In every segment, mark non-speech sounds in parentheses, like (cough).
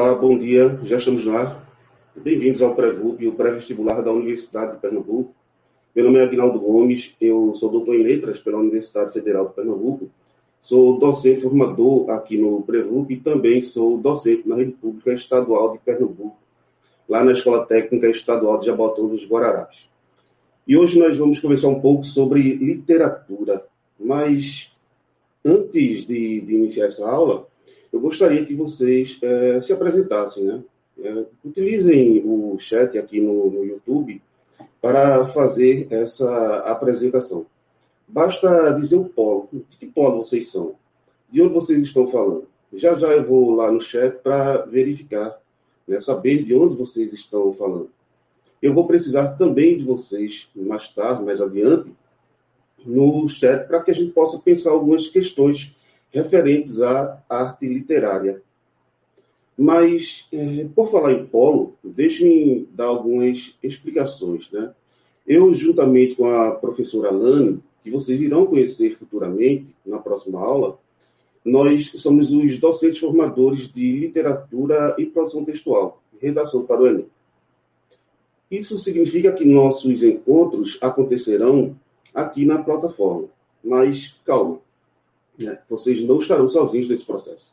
Olá, bom dia, já estamos lá. Bem-vindos ao Pré-VUP, o pré-vestibular da Universidade de Pernambuco. Meu nome é Aguinaldo Gomes, eu sou doutor em Letras pela Universidade Federal de Pernambuco. Sou docente formador aqui no Pré-VUP e também sou docente na Rede Pública Estadual de Pernambuco, lá na Escola Técnica Estadual de Jabotão dos Guararapes. E hoje nós vamos conversar um pouco sobre literatura, mas antes de, de iniciar essa aula, eu gostaria que vocês é, se apresentassem, né? É, utilizem o chat aqui no, no, YouTube para fazer essa apresentação. Basta dizer o polo. De que polo vocês são? De onde vocês estão falando? Já já eu vou lá no chat para verificar, né, saber de onde vocês estão falando. Eu vou precisar também de vocês mais tarde, mais adiante, no chat, para que a gente possa pensar algumas questões referentes à arte literária. Mas, é, por falar em polo, deixe-me dar algumas explicações. Né? Eu, juntamente com a professora Lani, que vocês irão conhecer futuramente na próxima aula, nós somos os docentes formadores de literatura e produção textual, redação para o Enem. Isso significa que nossos encontros acontecerão aqui na plataforma. Mas calma, né? vocês não estarão sozinhos nesse processo.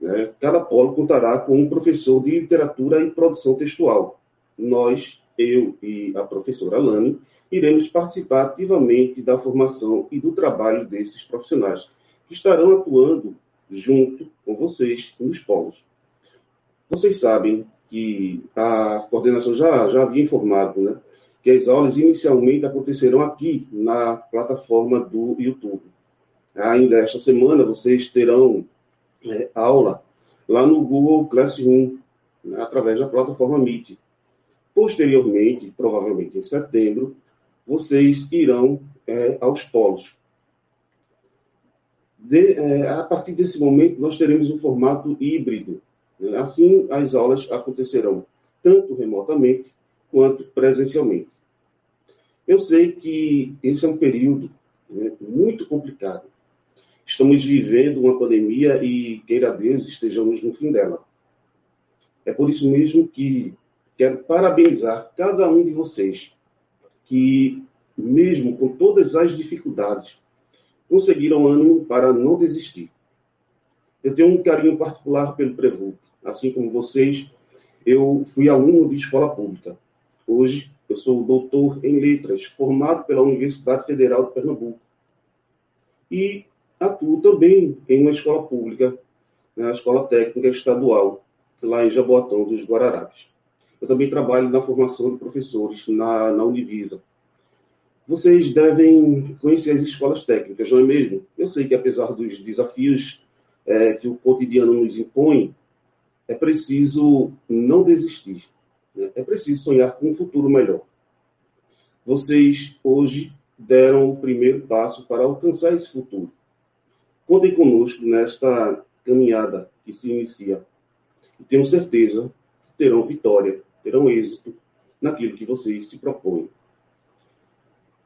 Né? Cada polo contará com um professor de literatura e produção textual. Nós, eu e a professora Lani, iremos participar ativamente da formação e do trabalho desses profissionais, que estarão atuando junto com vocês nos polos. Vocês sabem que a coordenação já, já havia informado, né? que as aulas inicialmente acontecerão aqui na plataforma do YouTube. Ainda esta semana vocês terão é, aula lá no Google Classroom, né, através da plataforma Meet. Posteriormente, provavelmente em setembro, vocês irão é, aos polos. De, é, a partir desse momento, nós teremos um formato híbrido. Né? Assim, as aulas acontecerão tanto remotamente quanto presencialmente. Eu sei que esse é um período né, muito complicado. Estamos vivendo uma pandemia e, queira Deus, estejamos no fim dela. É por isso mesmo que quero parabenizar cada um de vocês que, mesmo com todas as dificuldades, conseguiram ânimo para não desistir. Eu tenho um carinho particular pelo Prevup. Assim como vocês, eu fui aluno de escola pública. Hoje, eu sou doutor em letras, formado pela Universidade Federal de Pernambuco. E atuo também em uma escola pública, né, Escola Técnica Estadual, lá em Jaboatão dos Guararapes. Eu também trabalho na formação de professores na, na Univisa. Vocês devem conhecer as escolas técnicas, não é mesmo? Eu sei que apesar dos desafios é, que o cotidiano nos impõe, é preciso não desistir. Né? É preciso sonhar com um futuro melhor. Vocês hoje deram o primeiro passo para alcançar esse futuro. Contem conosco nesta caminhada que se inicia. E tenho certeza que terão vitória, terão êxito naquilo que vocês se propõem.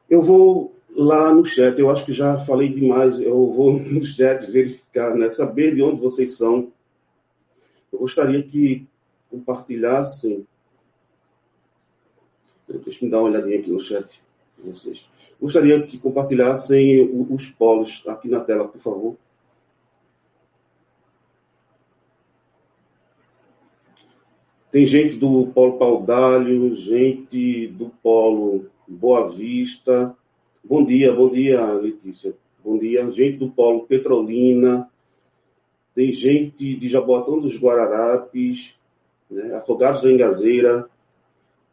Eu vou lá no chat, eu acho que já falei demais, eu vou (laughs) no chat verificar, né, saber de onde vocês são. Eu gostaria que compartilhassem Deixa eu dar uma olhadinha aqui no chat vocês. Gostaria que compartilhassem os polos aqui na tela, por favor. Tem gente do Polo Paudalho, gente do Polo Boa Vista. Bom dia, bom dia, Letícia. Bom dia. Gente do Polo Petrolina. Tem gente de Jaboatão dos Guararapes, né? Afogados da Engazeira,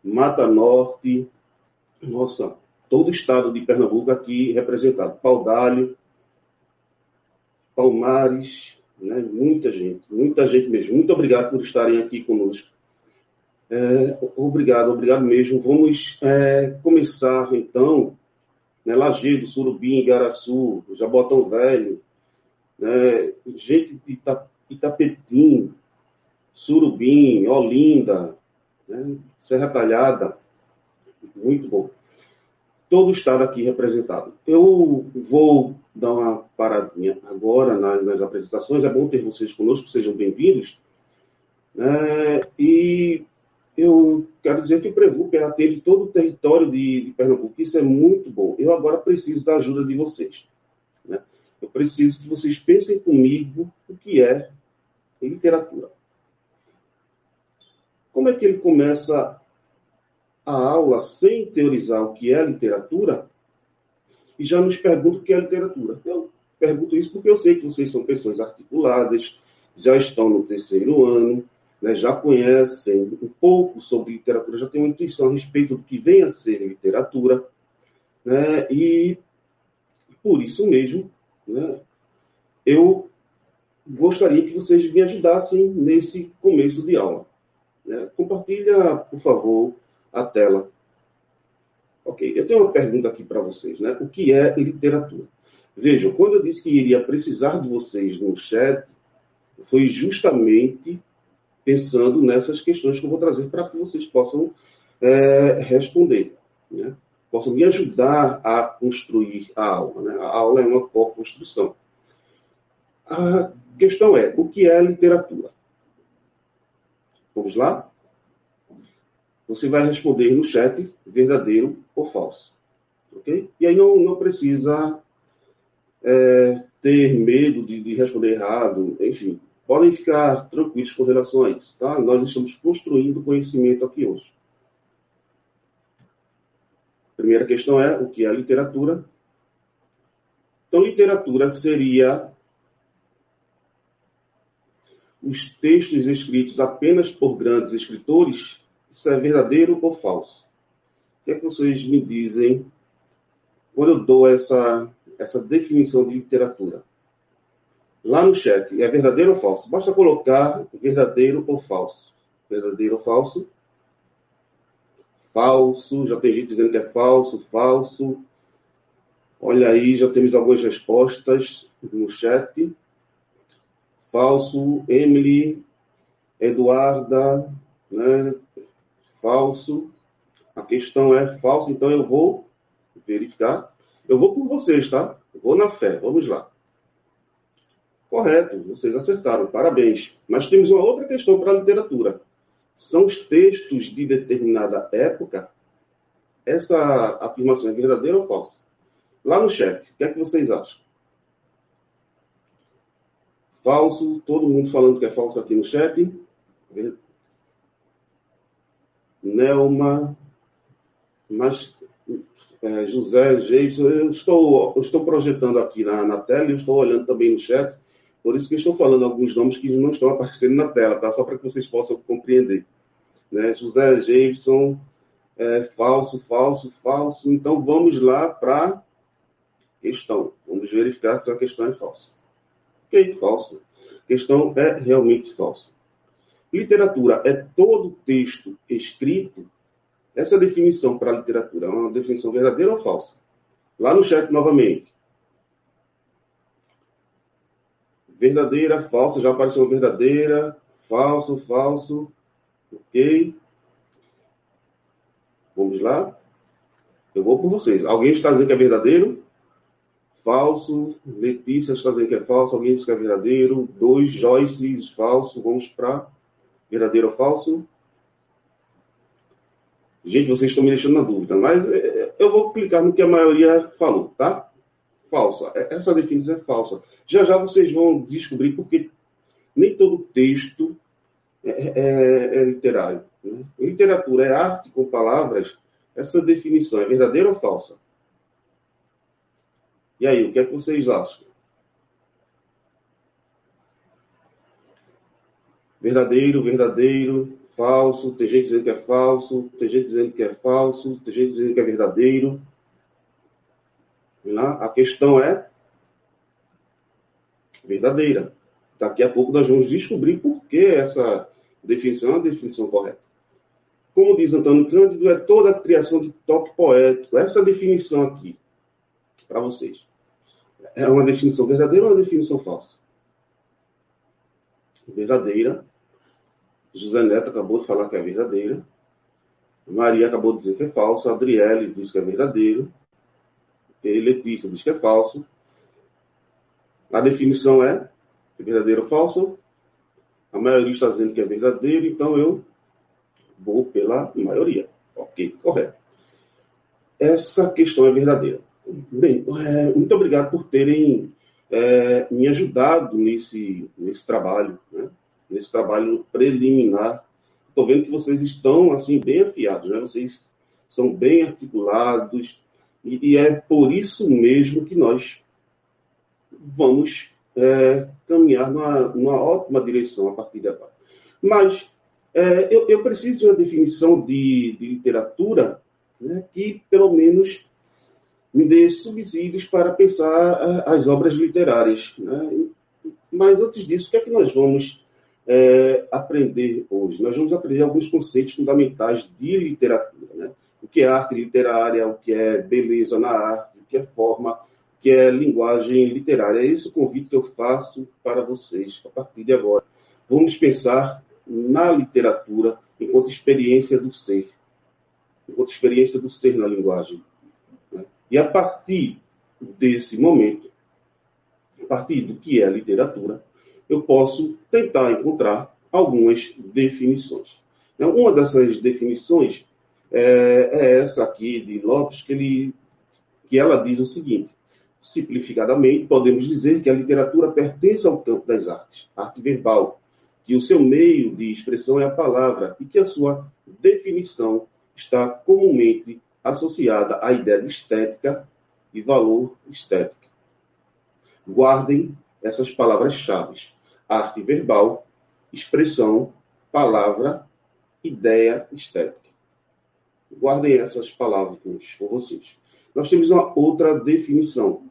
Mata Norte, nossa, todo o estado de Pernambuco aqui representado. Paudalho, Palmares, né? muita gente, muita gente mesmo. Muito obrigado por estarem aqui conosco. É, obrigado, obrigado mesmo. Vamos é, começar então, né, Lajeado, Surubim, Igaraçu, Jabotão Velho, né, gente de Itapetim, Surubim, Olinda, né? Serra Talhada, muito bom. Todo o estado aqui representado. Eu vou dar uma paradinha agora nas, nas apresentações. É bom ter vocês conosco, sejam bem-vindos. É, e eu quero dizer que o Prevup atende todo o território de, de, Pernambuco. Isso é muito bom. Eu agora preciso da ajuda de vocês. Né? Eu preciso que vocês pensem comigo o que é literatura. Como é que ele começa a aula sem teorizar o que é literatura e já nos pergunta o que é literatura? Eu pergunto isso porque eu sei que vocês são pessoas articuladas, já estão no terceiro ano, né, já conhecem um pouco sobre literatura, já têm uma intuição a respeito do que vem a ser literatura, né, e por isso mesmo, né, eu gostaria que vocês me ajudassem nesse começo de aula. Né. Compartilha, por favor, a tela. Ok, eu tenho uma pergunta aqui para vocês, né? O que é literatura? Vejam, quando eu disse que iria precisar de vocês no chat, foi justamente pensando nessas questões que eu vou trazer para que vocês possam é, responder, né? possam me ajudar a construir a aula. Né? A aula é uma co-construção. A questão é, o que é literatura? Vamos lá? Você vai responder no chat verdadeiro ou falso. Ok? E aí não, não precisa é, ter medo de, de responder errado, enfim podem ficar tranquilos com relação a isso, tá? Nós estamos construindo conhecimento aqui hoje. Primeira questão é o que é literatura. Então, literatura seria os textos escritos apenas por grandes escritores. Isso é verdadeiro ou falso? O que é que vocês me dizem quando eu dou essa, essa definição de literatura? lá no chat. É verdadeiro ou falso? Basta colocar verdadeiro ou falso. Verdadeiro ou falso? Falso. Já tem gente dizendo que é falso, falso. Olha aí, já temos algumas respostas no chat. Falso. Emily. Eduarda. Né? Falso. A questão é falso, então eu vou verificar. Eu vou por vocês, tá? Eu vou na fé. Vamos lá. Correto, vocês acertaram, parabéns. Mas temos uma outra questão para a literatura. São os textos de determinada época? Essa afirmação é verdadeira ou falsa? Lá no chat, o que é que vocês acham? Falso, todo mundo falando que é falso aqui no chat. Nelma, mas é, José, Geison, eu estou, eu estou projetando aqui na, na tela e estou olhando também no chat. Por isso que estou falando alguns nomes que não estão (laughs) aparecendo na tela, tá? Só para que vocês possam compreender. Né? José Jameson, é, falso, falso, falso. Então vamos lá para questão. Vamos verificar se a questão é falsa. Ok, falsa. A questão é realmente falsa. Literatura é todo texto escrito. Essa definição para literatura é uma definição verdadeira ou falsa? Lá no chat novamente. verdadeira, falsa, já apareceu verdadeira, falso, falso, ok? Vamos lá? Eu vou por vocês. Alguém está dizendo que é verdadeiro? Falso. Letícia está dizendo que é falso. Alguém diz que é verdadeiro. Dois, Joyce, falso. Vamos para verdadeiro ou falso? Gente, vocês estão me deixando na dúvida, mas é, eu vou clicar no que a maioria falou, tá? falsa. É, essa definição é falsa. Já já vocês vão descobrir porque nem todo texto é, é, é literário. Né? Literatura é arte com palavras. Essa definição é verdadeira ou falsa? E aí, o que é que vocês acham? Verdadeiro, verdadeiro, falso. Tem gente dizendo que é falso, tem gente dizendo que é falso, tem gente dizendo que é verdadeiro. Né? A questão é verdadeira. Daqui a pouco nós vamos descobrir por que essa definição é uma definição correta. Como diz Antônio Cândido, é toda a criação de toque poético. Essa definição aqui, para vocês, é uma definição verdadeira ou uma definição falsa? Verdadeira. José Neto acabou de falar que é verdadeira. Maria acabou de dizer que é falsa. Adriele disse que é verdadeiro. Letícia diz que é falso. A definição é verdadeiro ou falso? A maioria está dizendo que é verdadeiro, então eu vou pela maioria. Ok, correto. Essa questão é verdadeira. Bem, é, muito obrigado por terem é, me ajudado nesse, nesse trabalho, né? Nesse trabalho preliminar. Estou vendo que vocês estão assim bem afiados, né? vocês são bem articulados, e, e é por isso mesmo que nós vamos é, caminhar numa, numa, ótima direção a partir de agora. Mas é, eu, eu, preciso de uma definição de, de literatura né, que, pelo menos, me dê subsídios para pensar as obras literárias. Né? Mas antes disso, o que é que nós vamos é, aprender hoje? Nós vamos aprender alguns conceitos fundamentais de literatura. Né? O que é arte literária, o que é beleza na arte, o que é forma, o que é linguagem literária. É esse o convite que eu faço para vocês a partir de agora. Vamos pensar na literatura enquanto experiência do ser, enquanto experiência do ser na linguagem. E a partir desse momento, a partir do que é literatura, eu posso tentar encontrar algumas definições. Então, uma dessas definições é, é, essa aqui de Lopes, que, ele, que ela diz o seguinte: simplificadamente, podemos dizer que a literatura pertence ao campo das artes, arte verbal, que o seu meio de expressão é a palavra e que a sua definição está comumente associada à ideia de estética e valor estético. Guardem essas palavras-chave: arte verbal, expressão, palavra, ideia estética. Guardem essas palavras com vocês. Nós temos uma outra definição,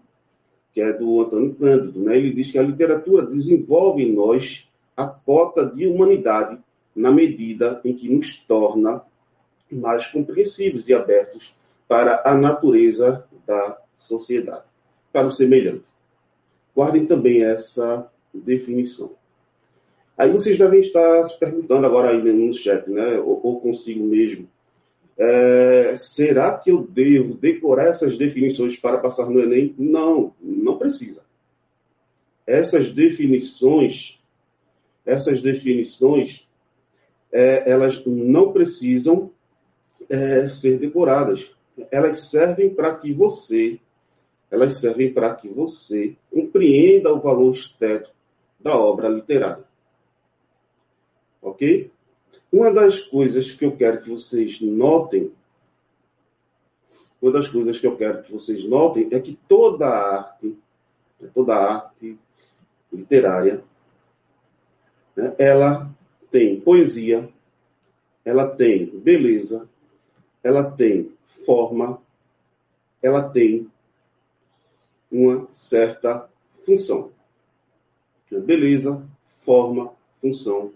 que é do Antônio Cândido. Né? Ele diz que a literatura desenvolve em nós a cota de humanidade na medida em que nos torna mais compreensivos e abertos para a natureza da sociedade, para o semelhante. Guardem também essa definição. Aí vocês devem estar se perguntando agora aí no chat, né? Ou, ou consigo mesmo. É, será que eu devo decorar essas definições para passar no Enem? Não, não precisa. Essas definições, essas definições, é, elas não precisam é, ser decoradas. Elas servem para que você, elas servem para que você compreenda o valor estético da obra literária. Ok? Uma das coisas que eu quero que vocês notem, uma das coisas que eu quero que vocês notem é que toda arte, toda arte literária, né, ela tem poesia, ela tem beleza, ela tem forma, ela tem uma certa função. Beleza, forma, função.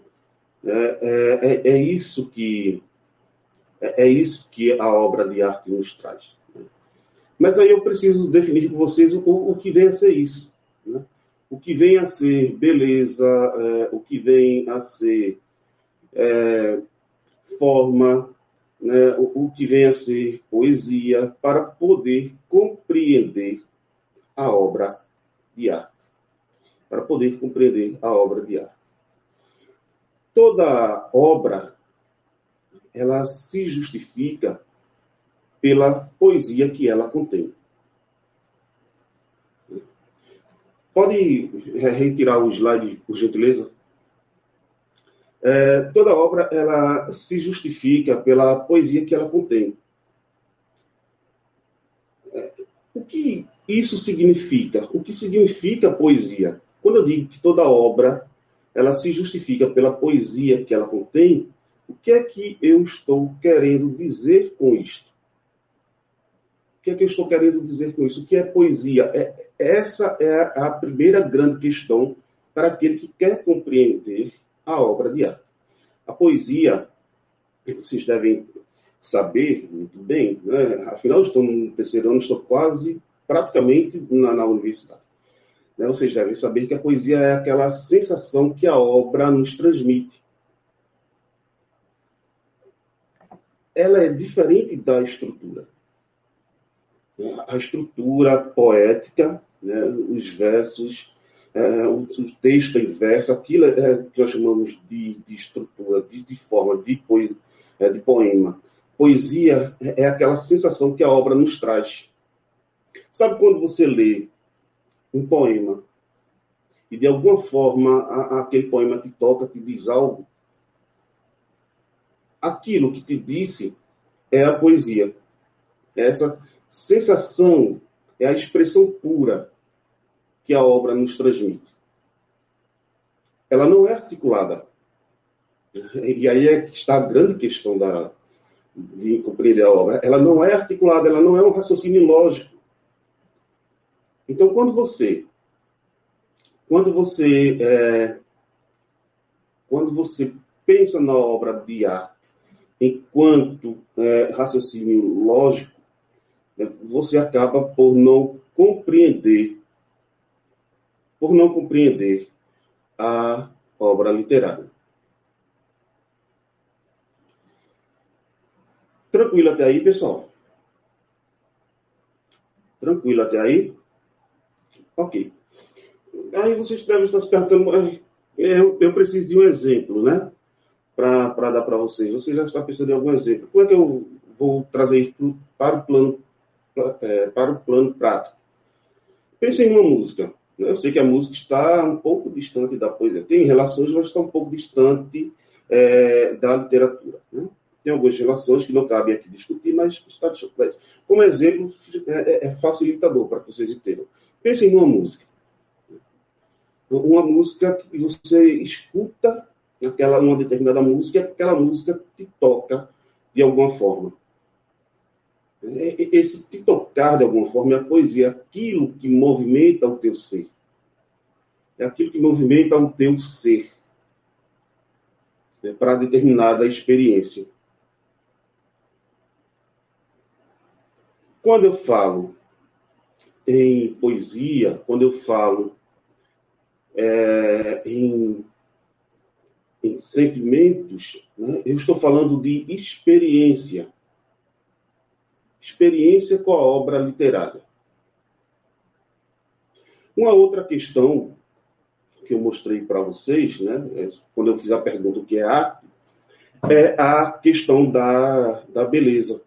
É, é, é, é isso que é, é, isso que a obra de arte nos traz. Mas aí eu preciso definir com vocês o, o que vem a ser isso. Né? O que vem a ser beleza, é, o que vem a ser é, forma, né, o, o que vem a ser poesia, para poder compreender a obra de arte. Para poder compreender a obra de arte. Toda obra ela se justifica pela poesia que ela contém. Pode retirar o slide, por gentileza? É, toda obra ela se justifica pela poesia que ela contém. É, o que isso significa? O que significa poesia? Quando eu digo que toda obra ela se justifica pela poesia que ela contém, o que é que eu estou querendo dizer com isto? O que é que eu estou querendo dizer com isso? O que é poesia? É, essa é a primeira grande questão para aquele que quer compreender a obra de arte. A poesia, vocês devem saber muito bem, né? afinal, estou no terceiro ano, estou quase praticamente na, na universidade. Né? Vocês devem saber que a poesia é aquela sensação que a obra nos transmite. Ela é diferente da estrutura. A estrutura poética, né? os versos, é, o, texto inverso, aquilo é, que nós chamamos de, de estrutura, de, de forma, de, é, de poema. Poesia é, é aquela sensação que a obra nos traz. Sabe quando você lê um poema e de alguma forma a, aquele poema te toca, te diz algo? Aquilo que te disse é a poesia. Essa sensação é a expressão pura que a obra nos transmite. Ela não é articulada. E aí é que está a grande questão da, de compreender a obra. Ela não é articulada, ela não é um raciocínio lógico. Então, quando você, quando você, é, quando você pensa na obra de arte enquanto é, raciocínio lógico, né, você acaba por não compreender por não compreender a obra literária. Tranquilo até aí, pessoal? Tranquilo até aí? Ok. Aí vocês devem estar se perguntando, eu, eu preciso de um exemplo, né? Para dar para vocês. Você já está pensando em algum exemplo. Como é que eu vou trazer isso para o plano, é, para o plano prático? Pense em uma música. Eu sei que a música está um pouco distante da poesia. Tem relações, mas está um pouco distante é, da literatura. Né? Tem algumas relações que não cabem aqui discutir, mas está distante. Como exemplo, é, é, é facilitador para que vocês entendam. Pensem numa música. Uma música que você escuta aquela, uma determinada música, aquela música te toca de alguma forma. Esse te tocar de alguma forma é a poesia, aquilo que movimenta o teu ser. É aquilo que movimenta o teu ser né, para determinada experiência. Quando eu falo em poesia, quando eu falo é, em, em, sentimentos, né, eu estou falando de experiência experiência com a obra literária. Uma outra questão que eu mostrei para vocês, né, é, quando eu fiz a pergunta o que é arte, é a questão da, da beleza.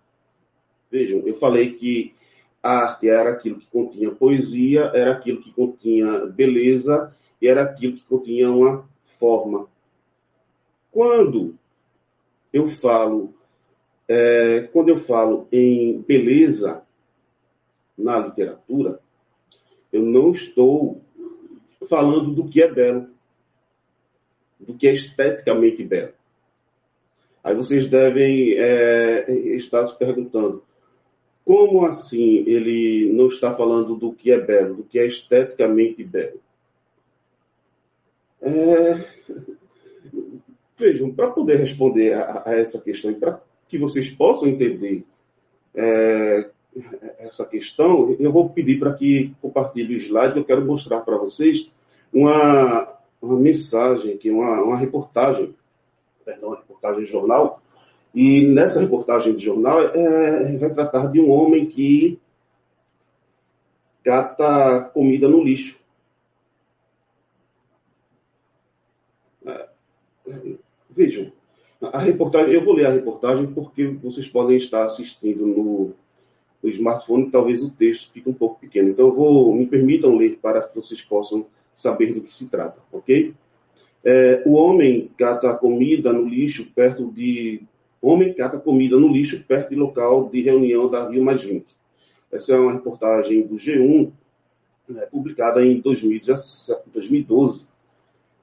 Vejam, eu falei que a arte era aquilo que continha poesia, era aquilo que continha beleza e era aquilo que continha uma forma. Quando eu falo é, quando eu falo em beleza na literatura, eu não estou falando do que é belo, do que é esteticamente belo. Aí vocês devem é, estar se perguntando, como assim ele não está falando do que é belo, do que é esteticamente belo? É... (laughs) Vejam, para poder responder a, a essa questão e para que vocês possam entender é, essa questão, eu vou pedir para que compartilhe o slide, eu quero mostrar para vocês uma, uma mensagem, aqui, uma, uma reportagem, perdão, uma reportagem de jornal, e nessa reportagem de jornal é, vai tratar de um homem que cata comida no lixo. É, vejam, a reportagem, eu vou ler a reportagem porque vocês podem estar assistindo no, no smartphone talvez o texto fique um pouco pequeno. Então, eu vou, me permitam ler para que vocês possam saber do que se trata, ok? É, o homem cata comida no lixo perto de. Homem cata comida no lixo perto de local de reunião da Rio Mais 20. Essa é uma reportagem do G1, né, publicada em 2012.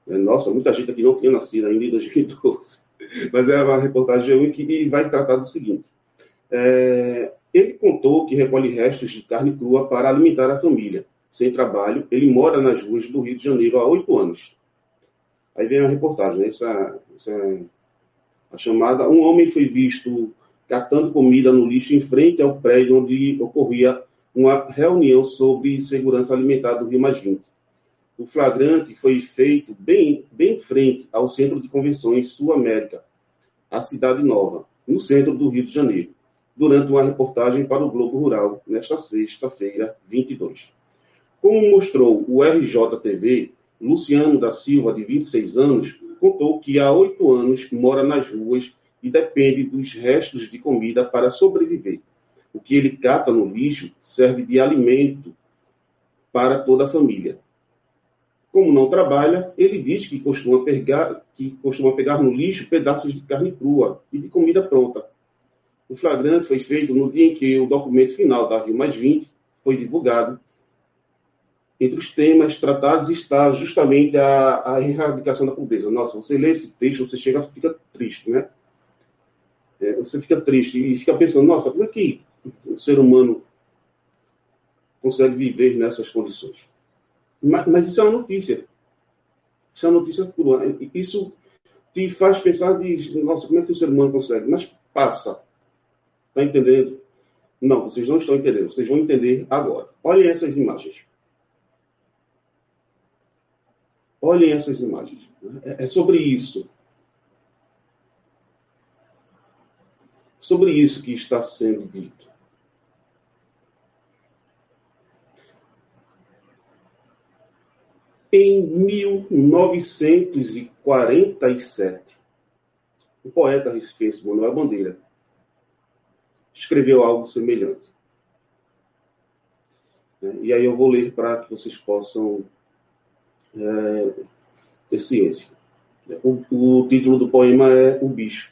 É, nossa, muita gente aqui não tinha nascido ainda em 2012. (laughs) Mas é uma reportagem que vai tratar do seguinte. É, ele contou que recolhe restos de carne crua para alimentar a família. Sem trabalho, ele mora nas ruas do Rio de Janeiro há oito anos. Aí vem a reportagem, né? essa, essa a chamada. Um homem foi visto catando comida no lixo em frente ao prédio onde ocorria uma reunião sobre segurança alimentar do Rio 20. O flagrante foi feito bem, bem em frente ao Centro de Convenções Sul América, a Cidade Nova, no centro do Rio de Janeiro, durante uma reportagem para o Globo Rural, nesta sexta-feira, 22. Como mostrou o RJTV, Luciano da Silva, de 26 anos, contou que há oito anos mora nas ruas e depende dos restos de comida para sobreviver. O que ele cata no lixo serve de alimento para toda a família. Como não trabalha, ele diz que costuma pegar, que costuma pegar no lixo pedaços de carne crua e de comida pronta. O flagrante foi feito no dia em que o documento final da Rio Mais 20 foi divulgado. Entre os temas tratados está justamente a, a erradicação da pobreza. Nossa, você lê esse texto, você chega, fica triste, né? É, você fica triste e fica pensando, nossa, como é que o ser humano consegue viver nessas condições? Mas, mas isso é uma notícia. Isso é uma notícia crua. Isso te faz pensar de, nossa, como é que o ser humano consegue? Mas passa. Está entendendo? Não, vocês não estão entendendo. Vocês vão entender agora. Olhem essas imagens. Olhem essas imagens. É, é sobre isso. Sobre isso que está sendo dito. Em 1947, o poeta recifense Manuel Bandeira escreveu algo semelhante. E aí eu vou ler para que vocês possam é, ter ciência. O, o, título do poema é O Bicho.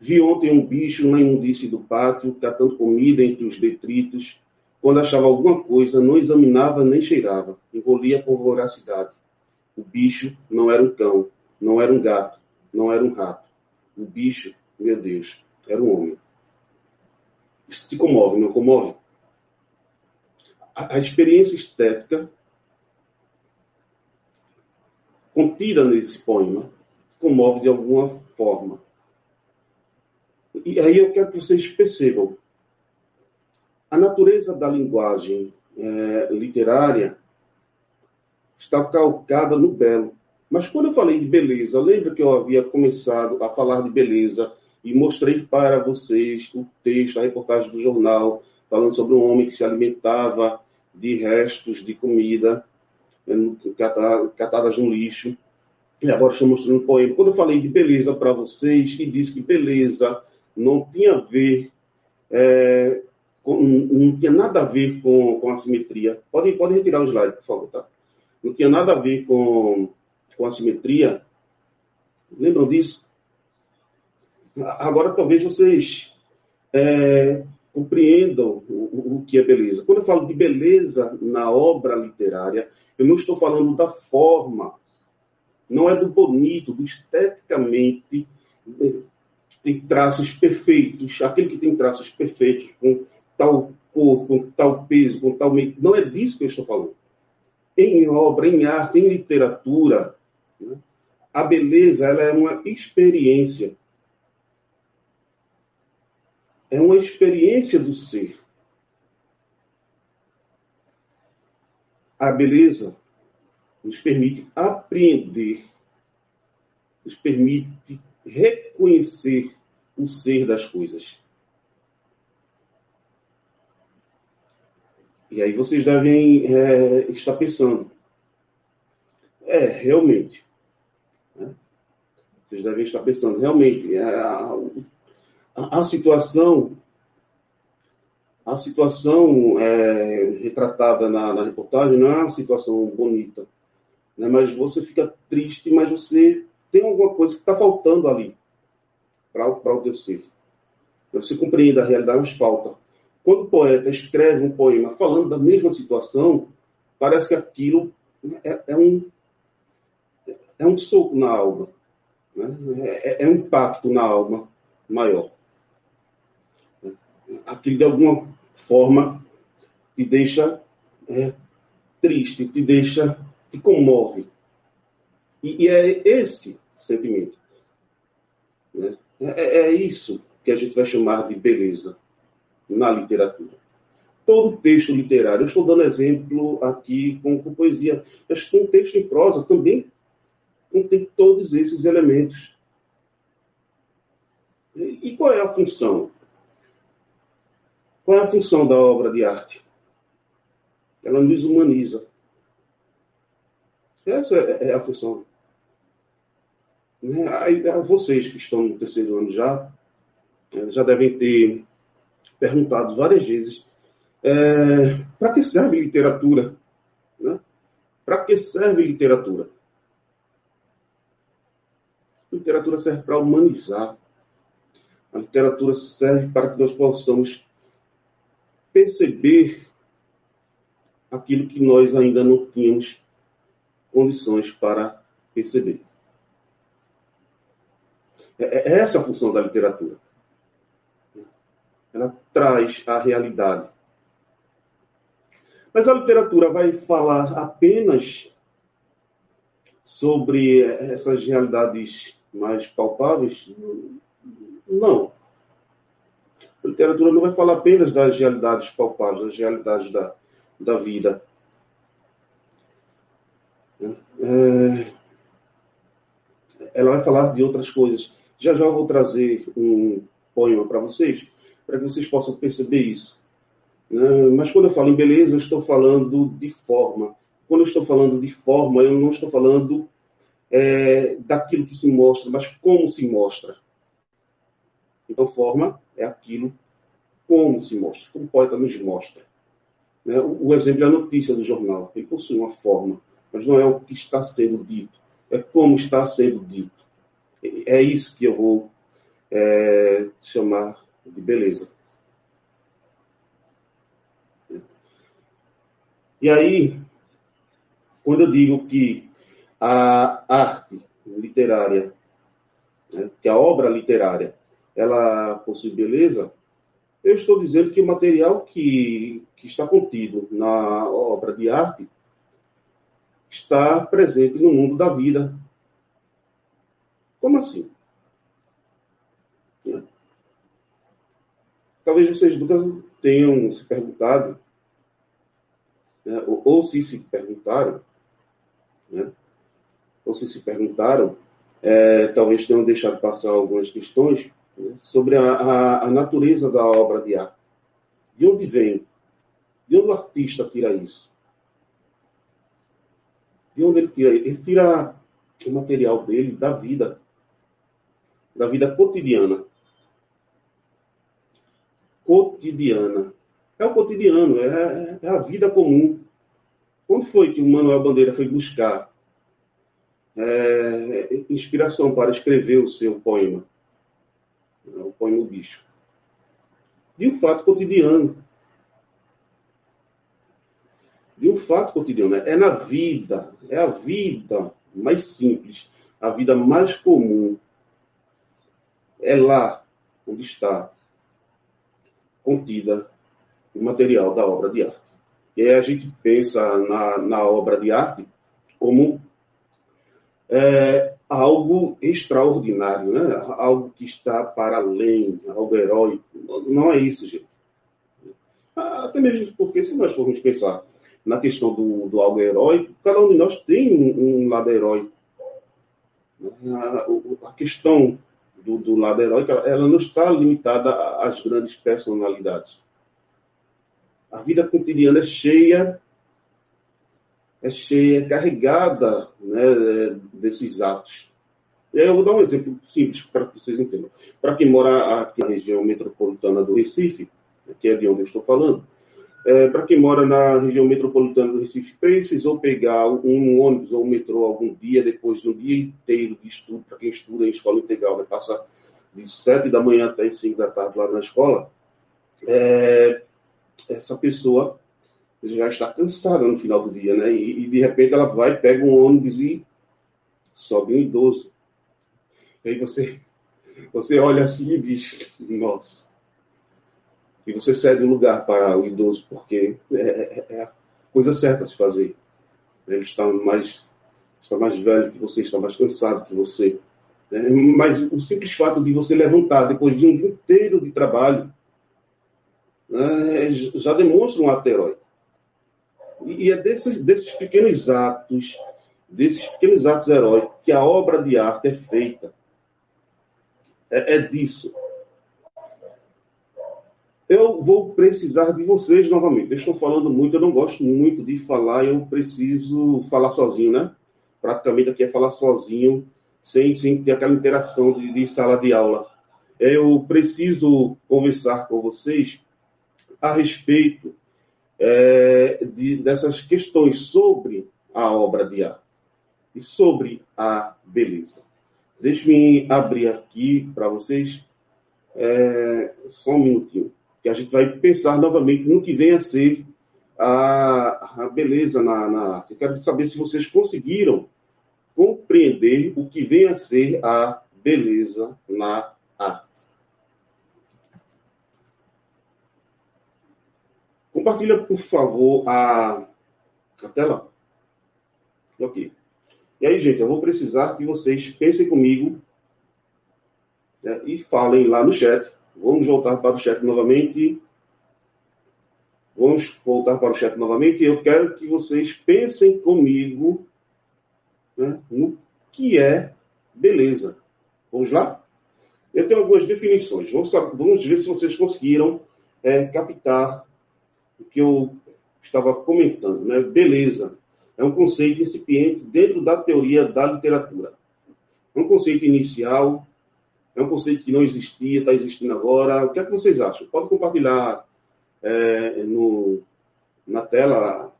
Vi ontem um bicho na imundície do pátio, catando comida entre os detritos, quando achava alguma coisa, não examinava nem cheirava, engolia com voracidade. O bicho não era um cão, não era um gato, não era um rato. O bicho, meu Deus, era um homem. Isso te comove, não comove? A, a experiência estética contida nesse poema comove de alguma forma. E aí eu quero que vocês percebam a natureza da linguagem é, literária está calcada no belo. Mas quando eu falei de beleza, lembra que eu havia começado a falar de beleza e mostrei para vocês o texto, a reportagem do jornal, falando sobre um homem que se alimentava de restos de comida catadas no lixo. E agora estou mostrando um poema. Quando eu falei de beleza para vocês, e disse que beleza não tinha a ver é, com, não tinha nada a ver com, com a simetria. Podem, podem retirar o slide, por favor, tá? Não tinha nada a ver com, com a simetria. Lembram disso? Agora talvez vocês é, compreendam o, o, que é beleza. Quando eu falo de beleza na obra literária, eu não estou falando da forma, não é do bonito, do esteticamente que tem traços perfeitos, aquele que tem traços perfeitos, com tal cor, com tal peso, com tal meio. Não é disso que eu estou falando. Em obra, em arte, em literatura, né, a beleza ela é uma experiência. É uma experiência do ser. A beleza nos permite apreender, nos permite reconhecer o ser das coisas. E aí vocês devem é, estar pensando, é, realmente. Né? Vocês devem estar pensando, realmente, é, a, a, a situação, a situação é, retratada na, na, reportagem não é uma situação bonita. Né? Mas você fica triste, mas você tem alguma coisa que está faltando ali para o teu ser. Você compreende a realidade, mas falta. Quando o poeta escreve um poema falando da mesma situação, parece que aquilo é, é um, é um soco na alma, né? é, é, um impacto na alma maior. Aquilo, de alguma forma, te deixa é, triste, te deixa, te comove. E, e é esse sentimento. Né? É, é isso que a gente vai chamar de beleza na literatura. Todo texto literário, eu estou dando exemplo aqui com, com poesia, mas com um texto em prosa também contém todos esses elementos. E, e qual é a função? Qual é a função da obra de arte? Ela nos humaniza. Essa é, é a função. Né? Aí, vocês que estão no terceiro ano já, é, já devem ter perguntado várias vezes é, para que serve literatura? Né? Para que serve literatura? A literatura serve para humanizar. A literatura serve para que nós possamos perceber aquilo que nós ainda não tínhamos condições para perceber. É, é essa a função da literatura. Ela traz a realidade. Mas a literatura vai falar apenas sobre essas realidades mais palpáveis? Não. Literatura não vai falar apenas das realidades palpáveis, das realidades da, da vida. É, ela vai falar de outras coisas. Já já eu vou trazer um poema para vocês, para que vocês possam perceber isso. Né? Mas quando eu falo em beleza, eu estou falando de forma. Quando eu estou falando de forma, eu não estou falando é, daquilo que se mostra, mas como se mostra. Então, forma é aquilo como se mostra, como o poeta nos mostra. Né? O, o exemplo é a notícia do jornal. Ele possui uma forma, mas não é o que está sendo dito, é como está sendo dito. É isso que eu vou é, chamar de beleza. E aí, quando eu digo que a arte literária, né, que a obra literária, ela possui beleza, eu estou dizendo que o material que, que está contido na obra de arte está presente no mundo da vida. Como assim? Talvez vocês nunca tenham se perguntado né? ou, ou, se se perguntaram, né? ou se se perguntaram, é, talvez tenham deixado passar algumas questões? Sobre a, a, a, natureza da obra de arte. De onde vem? De onde o artista tira isso? De onde ele tira? Ele tira o material dele da vida, da vida cotidiana. Cotidiana. É o cotidiano, é, é a vida comum. Onde foi que o Manuel Bandeira foi buscar é, inspiração para escrever o seu poema? O poema Bicho. De um fato cotidiano. De um fato cotidiano. É na vida. É a vida mais simples. A vida mais comum. É lá onde está contida o material da obra de arte. E aí a gente pensa na, na obra de arte como é, algo extraordinário, né? algo que está para além, algo heróico. Não é isso, gente. Até mesmo porque, se nós formos pensar na questão do, do algo heróico, cada um de nós tem um, um lado heróico. A, a questão do, do, lado heróico, ela não está limitada às grandes personalidades. A vida cotidiana é cheia, é cheia, é carregada né, desses atos. Eu vou dar um exemplo simples para que vocês entendam. Para quem mora aqui na região metropolitana do Recife, que é de onde eu estou falando, é, para quem mora na região metropolitana do Recife, precisou pegar um ônibus ou um metrô algum dia, depois de um dia inteiro de estudo, para quem estuda em escola integral, vai passar de sete da manhã até cinco da tarde lá na escola, é, essa pessoa já está cansada no final do dia, né? E, e, de repente ela vai, pega um ônibus e sobe um idoso. E aí você, você olha assim e diz, nossa. E você cede o lugar para o idoso, porque é, é, é a coisa certa a se fazer. Ele está mais, está mais velho que você, está mais cansado que você. Né? Mas o simples fato de você levantar depois de um dia inteiro de trabalho, né, já demonstra um ato heróico. E é desses, desses pequenos atos, desses pequenos atos heróicos, que a obra de arte é feita. É, é disso. Eu vou precisar de vocês novamente. Eu estou falando muito, eu não gosto muito de falar, eu preciso falar sozinho, né? praticamente aqui é falar sozinho, sem, sem ter aquela interação de, de sala de aula. Eu preciso conversar com vocês a respeito é, de, dessas questões sobre a obra de arte e sobre a beleza. Deixe-me abrir aqui para vocês é, só um minutinho, que a gente vai pensar novamente no que vem a ser a, a beleza na, na arte. Eu quero saber se vocês conseguiram compreender o que vem a ser a beleza na arte. Compartilha, por favor, a, a tela. Ok. E aí, gente, eu vou precisar que vocês pensem comigo né, e falem lá no chat. Vamos voltar para o chat novamente. Vamos voltar para o chat novamente. Eu quero que vocês pensem comigo né, no que é beleza. Vamos lá? Eu tenho algumas definições. Vamos, vamos ver se vocês conseguiram é, captar o que eu estava comentando. Né? Beleza é um conceito incipiente dentro da teoria da literatura. É um conceito inicial, é um conceito que não existia, está existindo agora. O que é que vocês acham? Pode compartilhar é, no, na tela.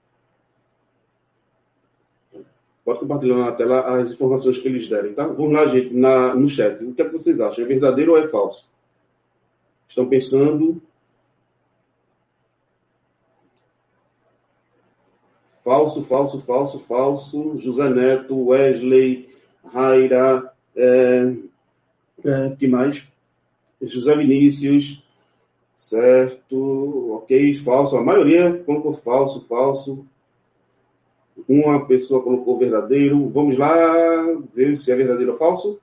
Pode compartilhar na tela as informações que eles derem, tá? Vamos lá, gente, na, no chat. O que é que vocês acham? É verdadeiro ou é falso? Estão pensando? Falso, falso, falso, falso. José Neto, Wesley, Raira, é, é, que mais? José Vinícius, certo, ok, falso. A maioria colocou falso, falso. Uma pessoa colocou verdadeiro. Vamos lá ver se é verdadeiro ou falso.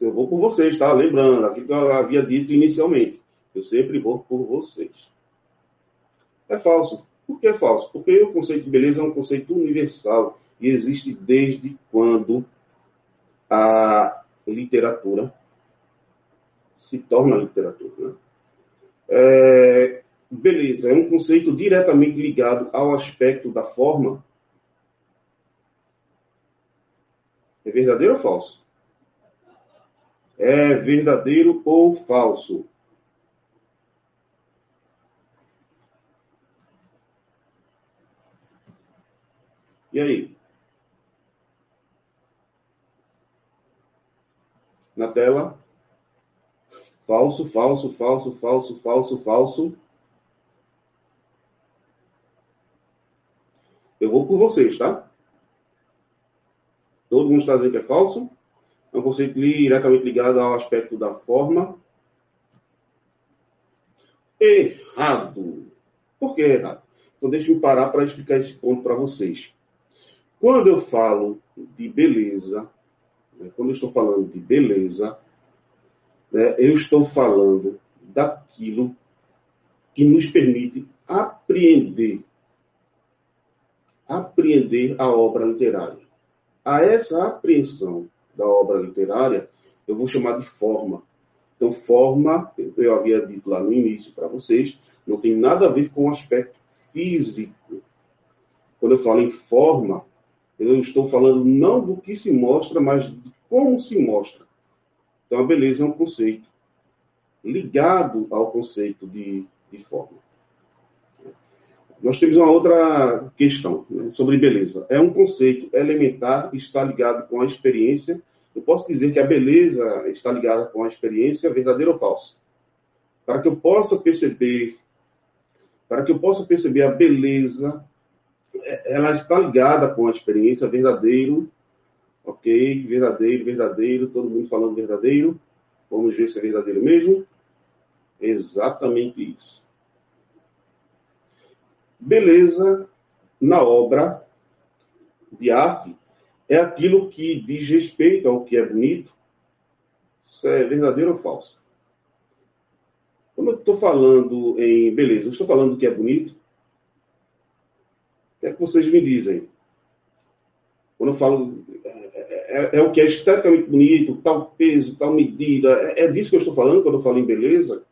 Eu vou por vocês, tá? Lembrando, aquilo que eu havia dito inicialmente. Eu sempre vou por vocês. É falso. Por que é falso? Porque o conceito de beleza é um conceito universal e existe desde quando a literatura se torna literatura. Né? É, beleza, é um conceito diretamente ligado ao aspecto da forma. É verdadeiro ou falso? É verdadeiro ou falso? E aí? Na tela. Falso, falso, falso, falso, falso, falso. Eu vou por vocês, tá? Todo mundo está dizendo que é falso. É um conceito diretamente ligado ao aspecto da forma. Errado. Por que errado? Então, deixa eu parar para explicar esse ponto para vocês. Quando eu falo de beleza, né, quando eu estou falando de beleza, né, eu estou falando daquilo que nos permite apreender, apreender a obra literária. A essa apreensão da obra literária, eu vou chamar de forma. Então, forma, eu havia dito lá no início para vocês, não tem nada a ver com o aspecto físico. Quando eu falo em forma, eu estou falando não do que se mostra, mas de como se mostra. Então, a beleza é um conceito ligado ao conceito de, de forma. Nós temos uma outra questão né, sobre beleza. É um conceito elementar está ligado com a experiência. Eu posso dizer que a beleza está ligada com a experiência, verdadeira ou falsa? Para que eu possa perceber, para que eu possa perceber a beleza ela está ligada com a experiência verdadeiro, ok? Verdadeiro, verdadeiro, todo mundo falando verdadeiro. Vamos ver se é verdadeiro mesmo. Exatamente isso. Beleza na obra de arte é aquilo que diz respeito ao que é bonito. Isso é verdadeiro ou falso? Quando eu estou falando em beleza, eu estou falando do que é bonito, é que vocês me dizem? Quando eu falo, é, é, é o que é esteticamente bonito, tal peso, tal medida, é, é disso que eu estou falando quando eu falo em beleza?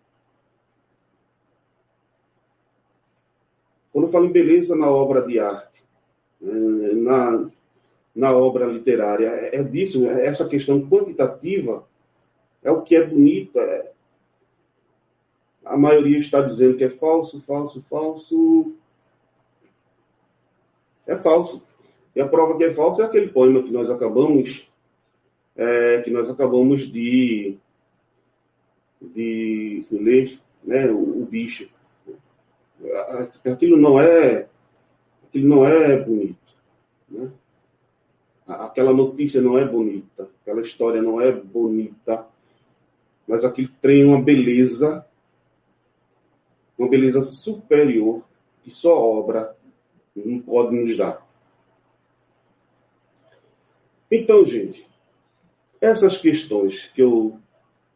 Quando eu falo em beleza na obra de arte, é, na, na obra literária. É, é disso, é essa questão quantitativa é o que é bonito. É... A maioria está dizendo que é falso, falso, falso. É falso. E a prova que é falso é aquele poema que nós acabamos, é, que nós acabamos de, de ler, né, o, o bicho. Aquilo não é, aquilo não é bonito, né? Aquela notícia não é bonita, aquela história não é bonita, mas aquilo tem uma beleza, uma beleza superior que só obra não pode nos dar. Então, gente, essas questões que eu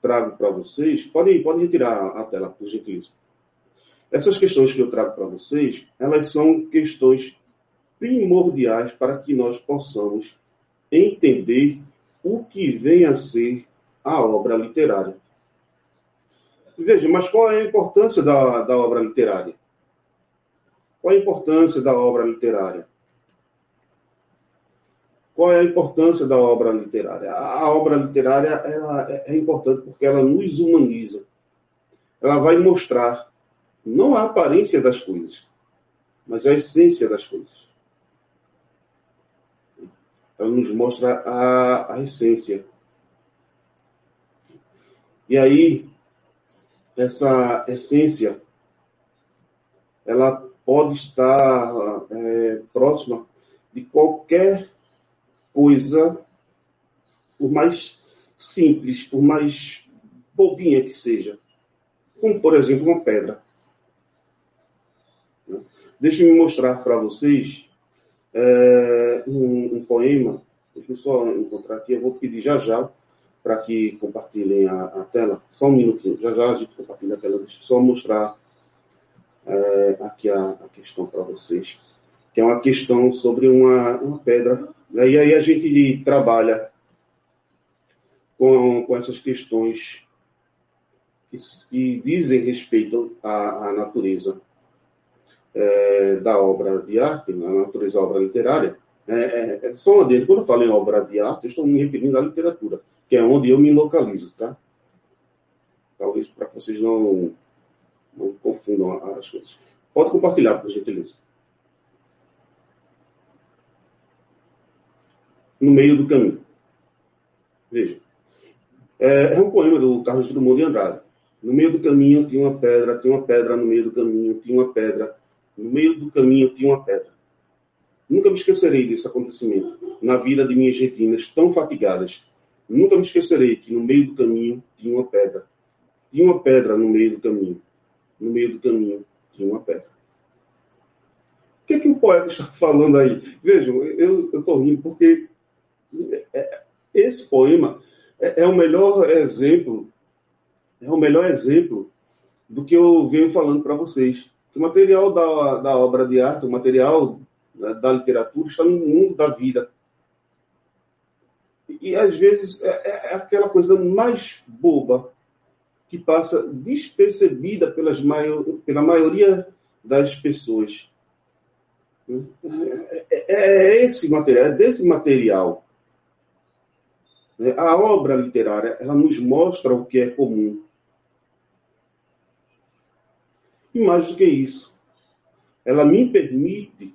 trago para vocês, podem, podem retirar a tela, por gentileza. Essas questões que eu trago para vocês, elas são questões primordiais para que nós possamos entender o que vem a ser a obra literária. Veja, mas qual é a importância da, da obra literária? Qual a importância da obra literária? Qual é a importância da obra literária? A obra literária é, é importante porque ela nos humaniza. Ela vai mostrar não a aparência das coisas, mas a essência das coisas. Ela nos mostra a, a essência. E aí, essa essência, ela pode estar é, próxima de qualquer coisa, por mais simples, por mais bobinha que seja. Como, por exemplo, uma pedra. Deixa eu mostrar para vocês é, um, um, poema. Deixa eu só encontrar aqui. Eu vou pedir já já para que compartilhem a, a, tela. Só um minutinho. Já já a gente compartilha a tela. Deixa eu só mostrar é, aqui a, a questão para vocês. Que é uma questão sobre uma, uma pedra. E aí a gente trabalha com, com essas questões que, que dizem respeito à, à natureza é, da obra de arte, na natureza da obra literária, é, é, é só um adendo. Quando eu falo em obra de arte, eu estou me referindo à literatura, que é onde eu me localizo, tá? Talvez para vocês não, não confundam as coisas. Pode compartilhar, por gentileza. No meio do caminho. Veja. É, é um poema do Carlos Drummond de Andrade. No meio do caminho tinha uma pedra, tinha uma pedra no meio do caminho, tinha uma pedra no meio do caminho tinha uma pedra. Nunca me esquecerei desse acontecimento na vida de minhas retinas tão fatigadas. Nunca me esquecerei que no meio do caminho tinha uma pedra. Tinha uma pedra no meio do caminho. No meio do caminho tinha uma pedra. O que é que o poeta está falando aí? Vejam, eu estou rindo porque é, esse poema é, é o melhor exemplo, é o melhor exemplo do que eu venho falando para vocês. O material da, da obra de arte, o material da, da literatura está no mundo da vida. E, às vezes é, é, é aquela coisa mais boba que passa despercebida pelas maior, pela maioria das pessoas. É, é, é esse material, é desse material. A obra literária, ela nos mostra o que é comum. E mais do que isso, ela me permite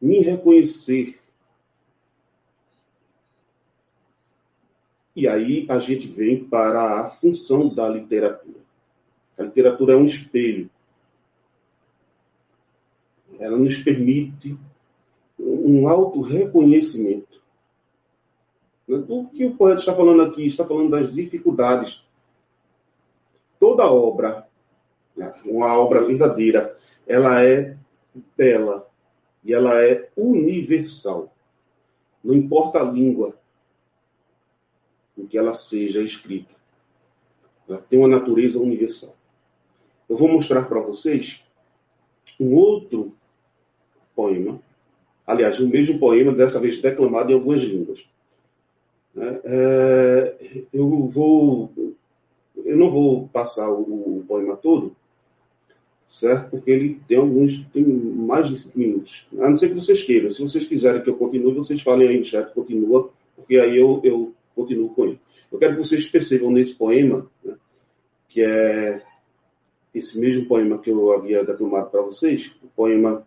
me reconhecer. E aí a gente vem para a função da literatura. A literatura é um espelho. Ela nos permite um auto-reconhecimento. O que o poeta está falando aqui? Está falando das dificuldades. Toda obra uma obra verdadeira, ela é bela e ela é universal. Não importa a língua em que ela seja escrita. Ela tem uma natureza universal. Eu vou mostrar para vocês um outro poema. Aliás, o mesmo poema, dessa vez declamado em algumas línguas. É, é eu vou, eu não vou passar o, o poema todo, certo? Porque ele tem alguns, tem mais de cinco minutos. A não ser que vocês queiram. Se vocês quiserem que eu continue, vocês falem aí no chat, continua, porque aí eu, eu continuo com ele. Eu quero que vocês percebam nesse poema, né, que é esse mesmo poema que eu havia declamado para vocês, o poema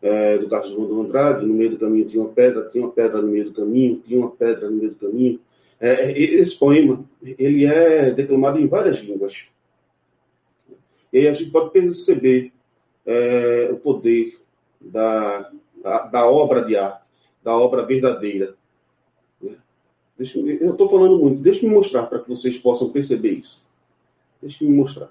é, do Carlos Drummond Andrade, no meio do caminho tinha uma pedra, tinha uma pedra no meio do caminho, tinha uma pedra no meio do caminho. É, é esse poema, ele é declamado em várias línguas. E aí a gente pode perceber é, o poder da, da, da, obra de arte, da obra verdadeira. Deixa, eu estou falando muito, deixa me mostrar para que vocês possam perceber isso. Deixa me mostrar.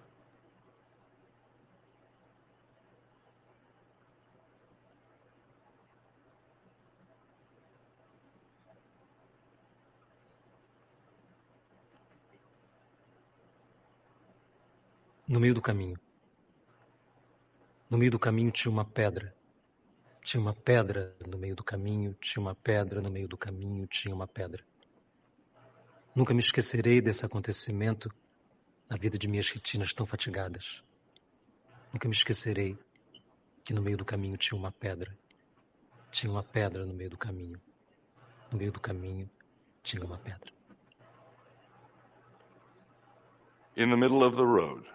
no meio do caminho. No meio do caminho tinha uma pedra. Tinha uma pedra no meio do caminho, tinha uma pedra no meio do caminho, tinha uma pedra. Nunca me esquecerei desse acontecimento na vida de minhas retinas tão fatigadas. Nunca me esquecerei que no meio do caminho tinha uma pedra. Tinha uma pedra no meio do caminho. No meio do caminho tinha uma pedra. In the middle of the road.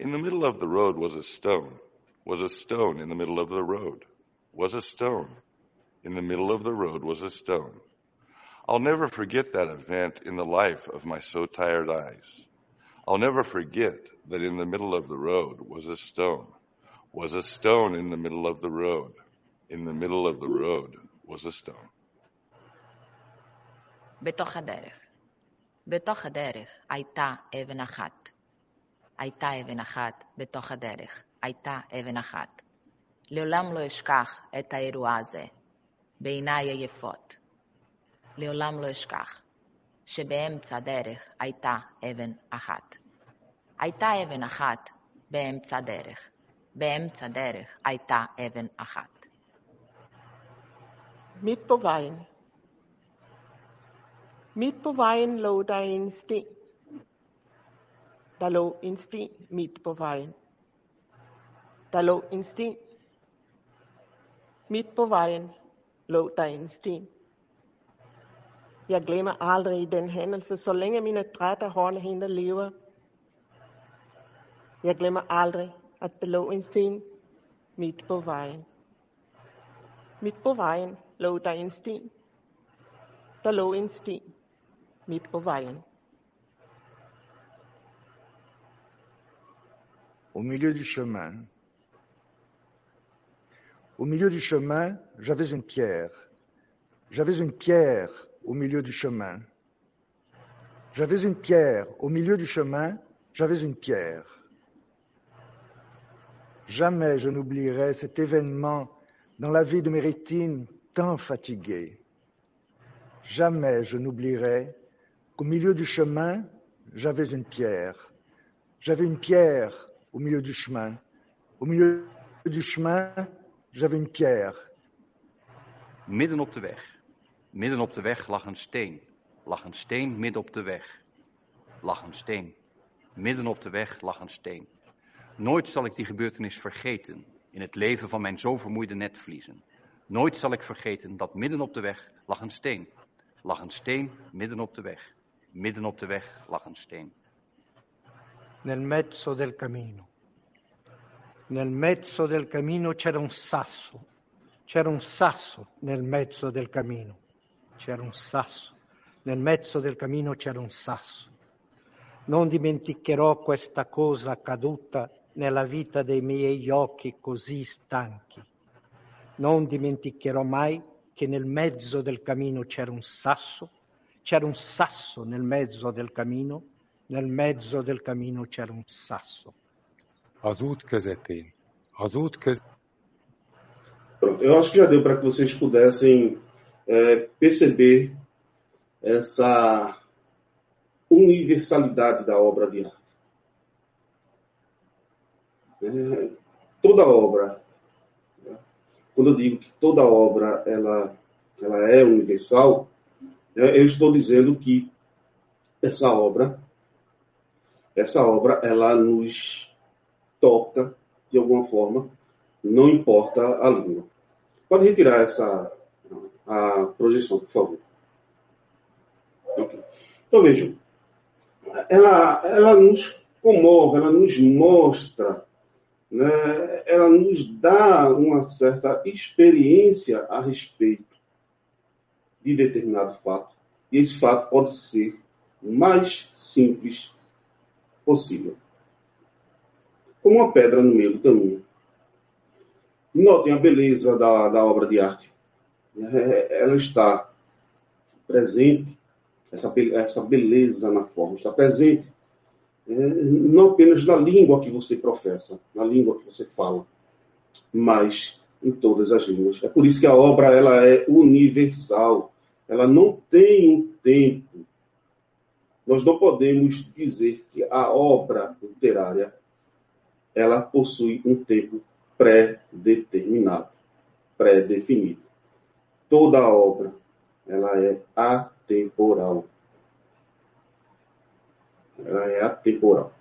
In the middle of the road was a stone, was a stone in the middle of the road, was a stone. In the middle of the road was a stone. I'll never forget that event in the life of my so tired eyes. I'll never forget that in the middle of the road was a stone, was a stone in the middle of the road. In the middle of the road was a stone. בתוך הדרך. בתוך הדרך הייתה אבן אחת. הייתה אבן אחת בתוך הדרך, הייתה אבן אחת. לעולם לא אשכח את האירוע הזה, בעיניי היפות. לעולם לא אשכח שבאמצע הדרך הייתה אבן אחת. הייתה אבן אחת באמצע הדרך. באמצע הדרך הייתה אבן אחת. Midt på vejen. Midt på vejen lå der en sten. Der lå en sten midt på vejen. Der lå en sten. Midt på vejen lå der en sten. Jeg glemmer aldrig den hændelse, så længe mine drætte håndhænder lever. Jeg glemmer aldrig, at der lå en sten midt på vejen. Midt på vejen lå der en sten. Der lå en sten midt på vejen. au milieu du chemin. Au milieu du chemin, j'avais une pierre. J'avais une pierre au milieu du chemin. J'avais une pierre au milieu du chemin, j'avais une pierre. Jamais je n'oublierai cet événement dans la vie de mes rétines tant fatiguées. Jamais je n'oublierai qu'au milieu du chemin, j'avais une pierre. J'avais une pierre au milieu du chemin. Au milieu du chemin, j'avais une pierre. Midden op de. Midden op de weg lag een steen. Lag een steen midden op de weg. Lag een steen. Midden op de weg lag een steen. Nooit zal ik die gebeurtenis vergeten in het leven van mijn zo vermoeide netvliezen. Nooit zal ik vergeten dat midden op de weg lag een steen. Lag een steen midden op de weg. Midden op de weg lag een steen. nel mezzo del cammino. Nel mezzo del cammino c'era un sasso, c'era un sasso nel mezzo del cammino, c'era un sasso, nel mezzo del cammino c'era un sasso. Non dimenticherò questa cosa accaduta nella vita dei miei occhi così stanchi. Non dimenticherò mai che nel mezzo del cammino c'era un sasso, c'era un sasso nel mezzo del cammino nel mezzo del cammino c'era un sasso. Az út közepén. Az út köz... Pronto, eu acho que já deu para que vocês pudessem é, perceber essa universalidade da obra de arte. É, toda obra, né? quando eu digo que toda obra ela, ela é universal, é, eu estou dizendo que essa obra essa obra ela nos toca de alguma forma, não importa a língua. Pode retirar essa a projeção, por favor. Então vejam, ela, ela nos comove, ela nos mostra, né, ela nos dá uma certa experiência a respeito de determinado fato. E esse fato pode ser o mais simples possível. Como uma pedra no meio do caminho. Notem a beleza da, da obra de arte. É, ela está presente, essa, essa beleza na forma, está presente é, não apenas na língua que você professa, na língua que você fala, mas em todas as línguas. É por isso que a obra ela é universal. Ela não tem um tempo. Nós não podemos dizer que a obra literária ela possui um tempo pré-determinado, pré-definido. Toda obra ela é atemporal. Ela é atemporal.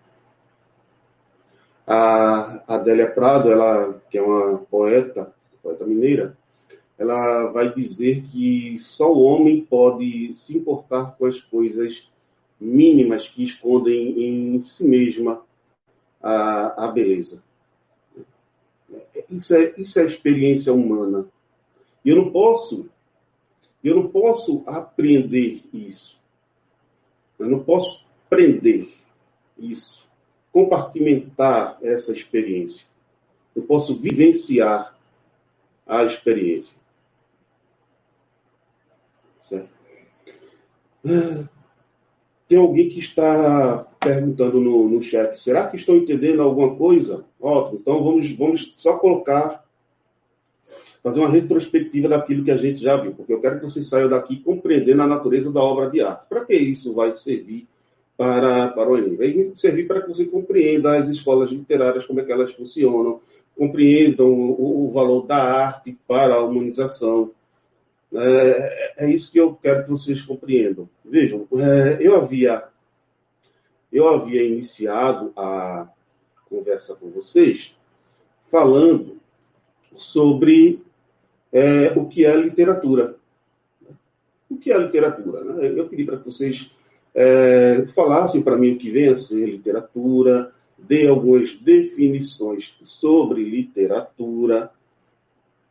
A Adélia Prado, ela que é uma poeta, poeta mineira, ela vai dizer que só o homem pode se importar com as coisas mínimas que escondem em si mesma a, a beleza. Isso é, isso é experiência humana. E eu não posso, eu não posso apreender isso. Eu não posso prender isso, compartimentar essa experiência. Eu posso vivenciar a experiência. Certo? Ah, tem alguém que está perguntando no, no chat, será que estão entendendo alguma coisa? Ótimo, então vamos, vamos só colocar, fazer uma retrospectiva daquilo que a gente já viu, porque eu quero que vocês saiam daqui compreendendo a natureza da obra de arte. Para que isso vai servir para, para o Enem? Vai servir para que você compreenda as escolas literárias, como é que elas funcionam, compreendam o, o valor da arte para a humanização, é, é, isso que eu quero que vocês compreendam. Vejam, é, eu havia eu havia iniciado a conversa com vocês falando sobre é, o que é literatura. O que é literatura? Né? Eu pedi para que vocês é, falassem para mim o que vem a ser literatura, dê algumas definições sobre literatura,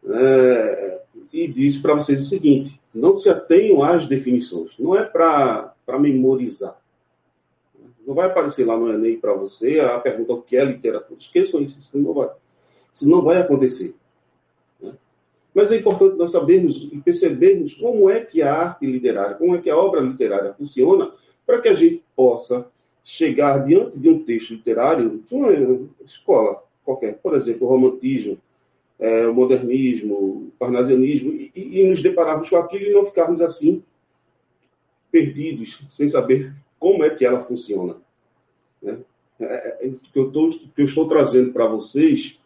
é, e disse para vocês o seguinte: não se atenham às definições, não é para memorizar. Não vai aparecer lá no Enem para você a pergunta o que é literatura. Esqueçam isso, isso não vai, isso não vai acontecer. Mas é importante nós sabermos e percebermos como é que a arte literária, como é que a obra literária funciona, para que a gente possa chegar diante de um texto literário de uma escola qualquer, por exemplo, o romantismo, é, o modernismo, o parnasianismo, e, e, nos depararmos com aquilo e não ficarmos assim, perdidos, sem saber como é que ela funciona. Né? É, é, é que, eu tô, que eu estou trazendo para vocês,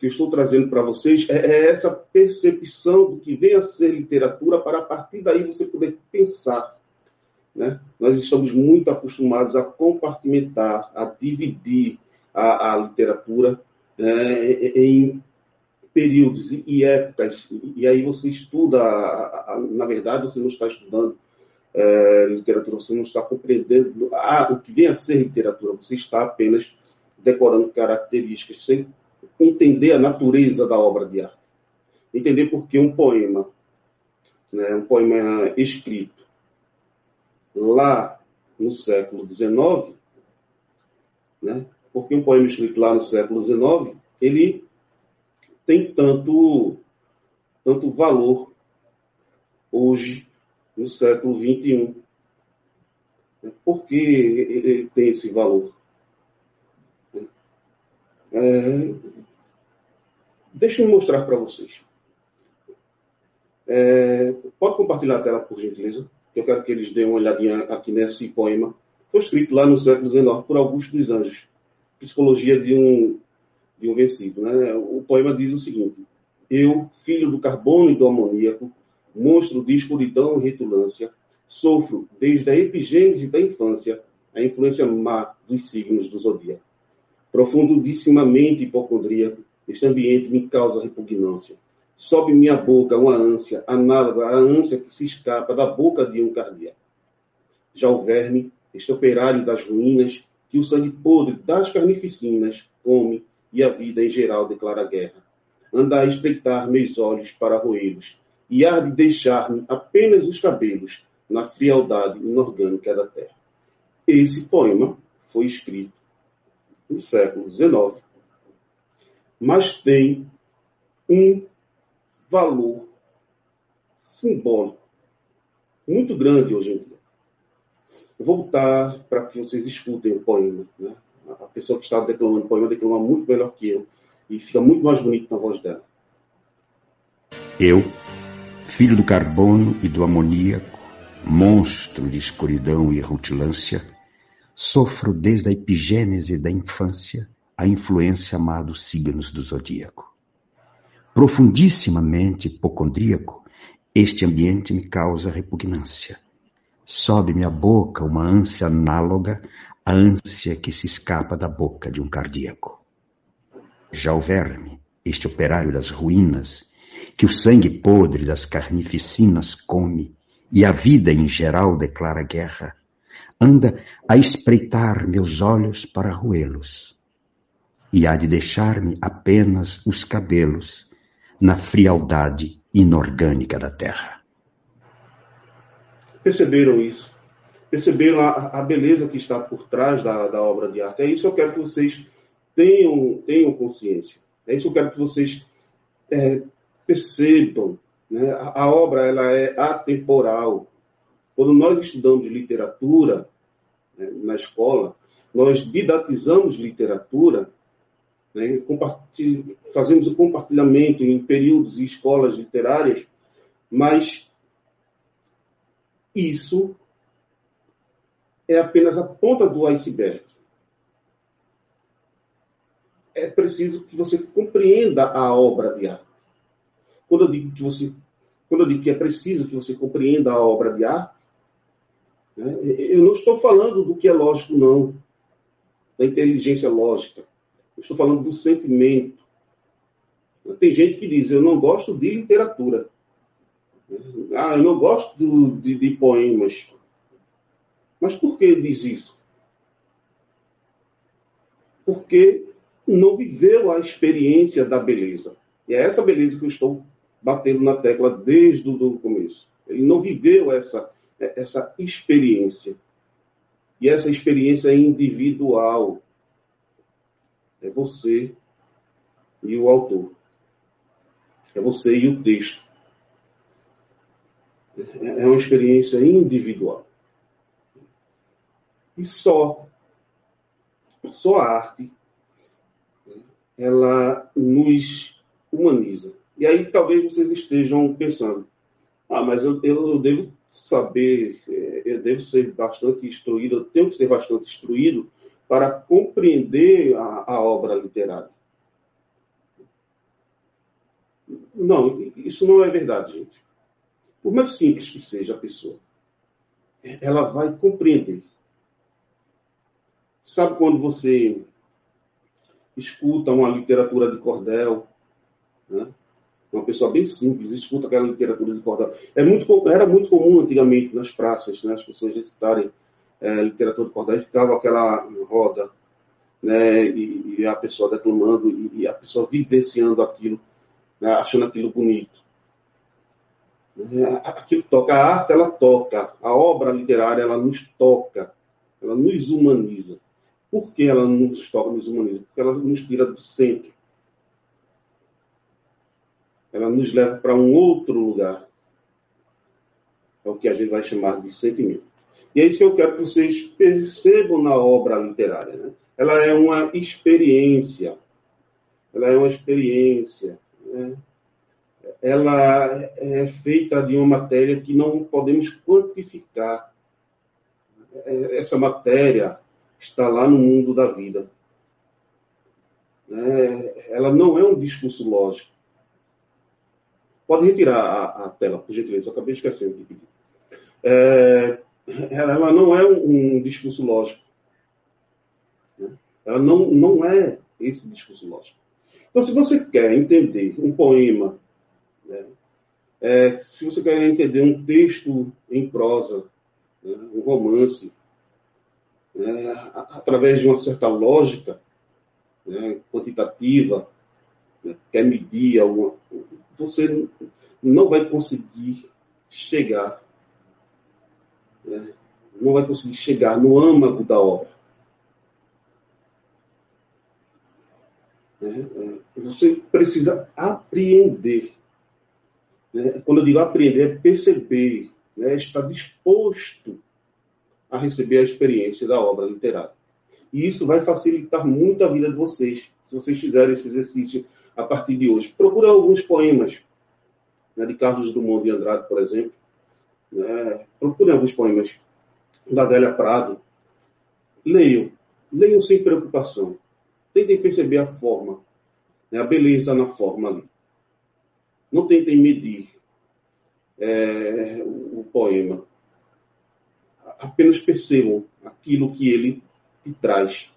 que eu estou trazendo para vocês é, é, essa percepção do que vem a ser literatura para a partir daí você poder pensar. Né? Nós estamos muito acostumados a compartimentar, a dividir a, a literatura é, em períodos e épocas, e aí você estuda, na verdade, você não está estudando é, literatura, você não está compreendendo ah, o que vem a ser literatura, você está apenas decorando características, sem entender a natureza da obra de arte. Entender por que um poema, né, um poema escrito lá no século XIX, né, porque um poema escrito lá no século XIX, ele tem tanto, tanto valor hoje, no século XXI. Por que ele tem esse valor? É, deixa eu mostrar para vocês. É, pode compartilhar a tela, por gentileza? Eu quero que eles dêem uma olhadinha aqui nesse poema. Foi escrito lá no século XIX por Augusto dos Anjos. Psicologia de um de um versículo. Né? O poema diz o seguinte: Eu, filho do carbono e do amoníaco, monstro de escuridão e retulância, sofro desde a epigênese da infância a influência má dos signos do zodíaco. Profundissimamente hipocondríaco, este ambiente me causa repugnância. Sobe minha boca uma ânsia, análoga à ânsia que se escapa da boca de um cardíaco. Já o verme, este operário das ruínas, que o sangue podre das carnificinas come e a vida em geral declara guerra. Anda a espreitar meus olhos para roê-los, e há de deixar-me apenas os cabelos na frialdade inorgânica da terra. Esse poema foi escrito no século XIX, mas tem um valor simbólico muito grande hoje em dia. Eu vou voltar para que vocês escutem o poema. Né? A pessoa que está declamando o poema declama muito melhor que eu e fica muito mais bonito na voz dela. Eu, filho do carbono e do amoníaco, monstro de escuridão e rutilância, sofro desde a epigênese da infância a influência amado signos do zodíaco. Profundissimamente hipocondríaco, este ambiente me causa repugnância. Sobe-me à boca uma ânsia análoga à ânsia que se escapa da boca de um cardíaco. Já o verme, este operário das ruínas, que o sangue podre das carnificinas come e a vida em geral declara guerra, anda a espreitar meus olhos para roê-los, e há de deixar-me apenas os cabelos na frialdade inorgânica da terra. Perceberam isso? Perceberam a, a beleza que está por trás da, da, obra de arte? É isso que eu quero que vocês tenham, tenham consciência. É isso que eu quero que vocês é, percebam. Né? A, a obra ela é atemporal. Quando nós estudamos literatura né, na escola, nós didatizamos literatura né? fazemos o compartilhamento em períodos e escolas literárias, mas isso é apenas a ponta do iceberg. É preciso que você compreenda a obra de arte. Quando eu digo que você, quando eu digo que é preciso que você compreenda a obra de arte, né, eu não estou falando do que é lógico, não, da inteligência lógica estou falando do sentimento. Tem gente que diz, eu não gosto de literatura. Ah, eu não gosto de, de poemas. Mas por que diz isso? Porque não viveu a experiência da beleza. E é essa beleza que eu estou batendo na tecla desde o começo. Ele não viveu essa, essa experiência. E essa experiência é individual. É você e o autor. É você e o texto. É uma experiência individual. E só, só a arte, ela nos humaniza. E aí talvez vocês estejam pensando, ah, mas eu, eu devo saber, é, eu devo ser bastante instruído, eu tenho que ser bastante instruído para compreender a, a obra literária. Não, isso não é verdade, gente. Por mais simples que seja a pessoa, ela vai compreender. Sabe quando você escuta uma literatura de cordel, né? uma pessoa bem simples, escuta aquela literatura de cordel. É muito, era muito comum antigamente nas praças, né? as pessoas recitarem é, literatura de cordel, ficava aquela roda, né, e, e, a pessoa declamando, e, e, a pessoa vivenciando aquilo, né, achando aquilo bonito. É, aquilo toca, a arte ela toca, a obra literária ela nos toca, ela nos humaniza. Por que ela nos toca, nos humaniza? Porque ela nos tira do centro. Ela nos leva para um outro lugar. É o que a gente vai chamar de sentimento. E é isso que eu quero que vocês percebam na obra literária. Né? Ela é uma experiência. Ela é uma experiência. Né? Ela é feita de uma matéria que não podemos quantificar. É, essa matéria está lá no mundo da vida. É, ela não é um discurso lógico. Pode retirar a, a tela, por gentileza, eu acabei esquecendo de pedir. É, ela não é um, um discurso lógico. Né? Ela não, não é esse discurso lógico. Então, se você quer entender um poema, né, é, se você quer entender um texto em prosa, né, um romance, né, através de uma certa lógica né, quantitativa, né, quer medir alguma, você não vai conseguir chegar, né, não vai conseguir chegar no âmago da obra. Né, é, você precisa apreender. Né? Quando eu digo apreender, é perceber, né? estar disposto a receber a experiência da obra literária. E isso vai facilitar muito a vida de vocês, se vocês fizerem esse exercício a partir de hoje. Procure alguns poemas, né, de Carlos Drummond de Andrade, por exemplo. Né, procure alguns poemas da Adélia Prado. Leiam. Leiam sem preocupação. Tentem perceber a forma, né, a beleza na forma ali. Não tentem medir é, o, o poema apenas percebam aquilo que ele te traz.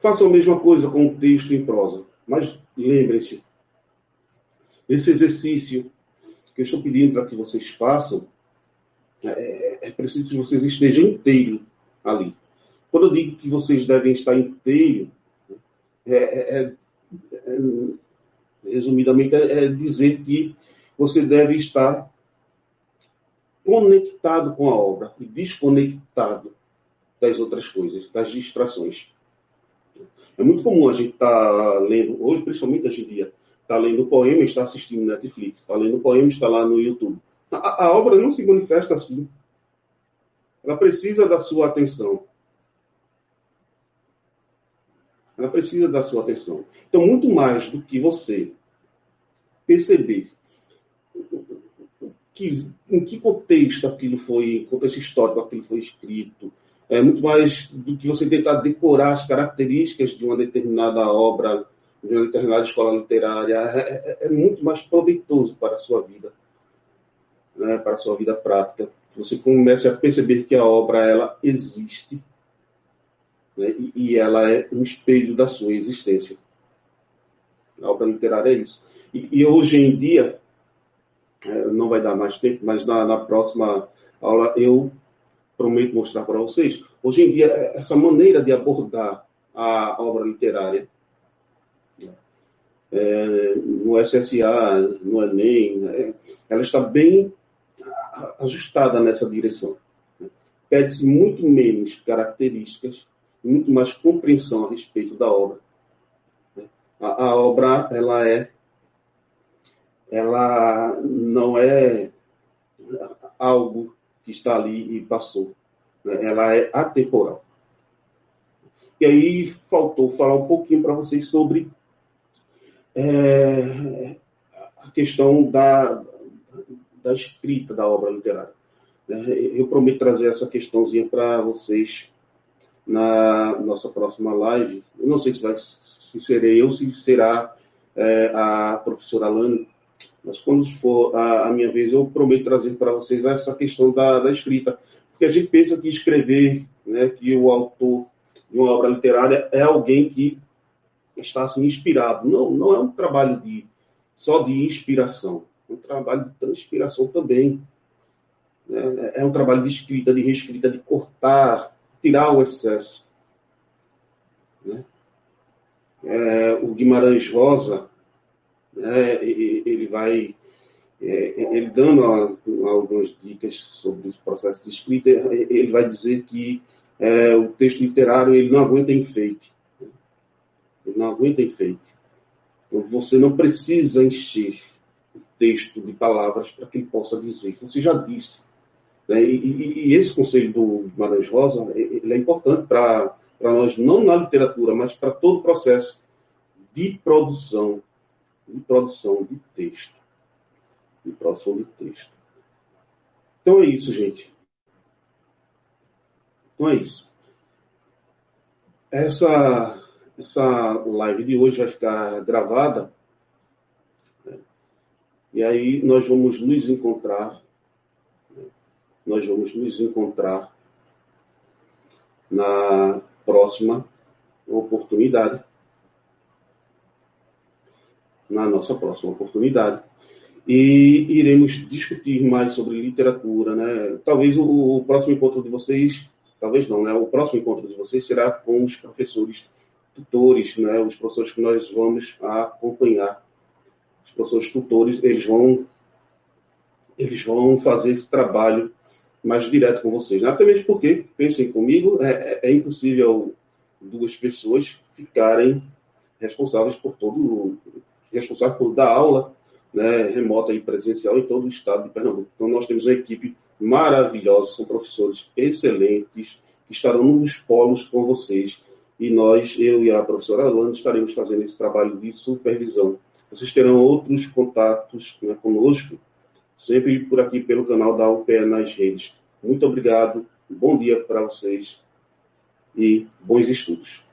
Façam a mesma coisa com o texto em prosa, mas lembrem-se, esse exercício que eu estou pedindo para que vocês façam, é, é preciso que vocês estejam inteiros ali. Quando eu digo que vocês devem estar inteiros, é, é, é, é, resumidamente, é dizer que você deve estar conectado com a obra e desconectado das outras coisas, das distrações. É muito comum a gente estar tá lendo, hoje principalmente hoje em dia, está lendo poema e está assistindo Netflix, está lendo poema e está lá no YouTube. A, a obra não se manifesta assim. Ela precisa da sua atenção. Ela precisa da sua atenção. Então, muito mais do que você perceber que, em que contexto aquilo foi, contexto histórico aquilo foi escrito, é muito mais do que você tentar decorar as características de uma determinada obra, de uma determinada escola literária, é, é, é muito mais proveitoso para a sua vida, né, para a sua vida prática. Você comece a perceber que a obra ela existe né, e, e, ela é um espelho da sua existência. A obra literária é isso. E, e hoje em dia, é, não vai dar mais tempo, mas na, na próxima aula eu prometo mostrar para vocês. Hoje em dia, essa maneira de abordar a obra literária é, no SSA, no Enem, né, ela está bem ajustada nessa direção. Pede-se muito menos características, muito mais compreensão a respeito da obra. A, a obra ela é ela não é algo que está ali e passou. Né? Ela é atemporal. E aí faltou falar um pouquinho para vocês sobre é, a questão da, da escrita da obra literária. É, eu prometo trazer essa questãozinha para vocês na nossa próxima live. Eu não sei se, vai, se serei eu, se será é, a professora Alane, mas quando for a, a minha vez, eu prometo trazer para vocês essa questão da, da, escrita. Porque a gente pensa que escrever, né, que o autor de uma obra literária é alguém que está assim, inspirado. Não, não é um trabalho de, só de inspiração, é um trabalho de transpiração também. Né? É um trabalho de escrita, de reescrita, de cortar, tirar o excesso. Né? É, o Guimarães Rosa, né, ele vai é, ele dando algumas dicas sobre os processos de escrita, ele vai dizer que é, o texto literário ele não aguenta enfeite. Ele não aguenta enfeite. Então, você não precisa encher o texto de palavras para que ele possa dizer. Você já disse. Né? E, e, e, esse conselho do Guimarães Rosa ele é importante para nós, não na literatura, mas para todo o processo de produção de produção de texto. De produção de texto. Então é isso, gente. Então é isso. Essa, essa live de hoje vai ficar gravada. Né? E aí nós vamos nos encontrar. Né? Nós vamos nos encontrar na próxima oportunidade. Na nossa próxima oportunidade. E iremos discutir mais sobre literatura, né? Talvez o, o próximo encontro de vocês, talvez não, né? O próximo encontro de vocês será com os professores tutores, né? Os professores que nós vamos acompanhar. Os professores tutores, eles vão eles vão fazer esse trabalho mais direto com vocês. Né? Até mesmo porque, pensem comigo, é, é, é impossível duas pessoas ficarem responsáveis por todo, responsáveis por dar aula né, remota e presencial em todo o estado de Pernambuco. Então nós temos uma equipe maravilhosa, são professores excelentes, que estarão nos polos com vocês. E nós, eu e a professora Alana, estaremos fazendo esse trabalho de supervisão. Vocês terão outros contatos né, conosco sempre por aqui pelo canal da UPE nas redes. Muito obrigado, bom dia para vocês e bons estudos.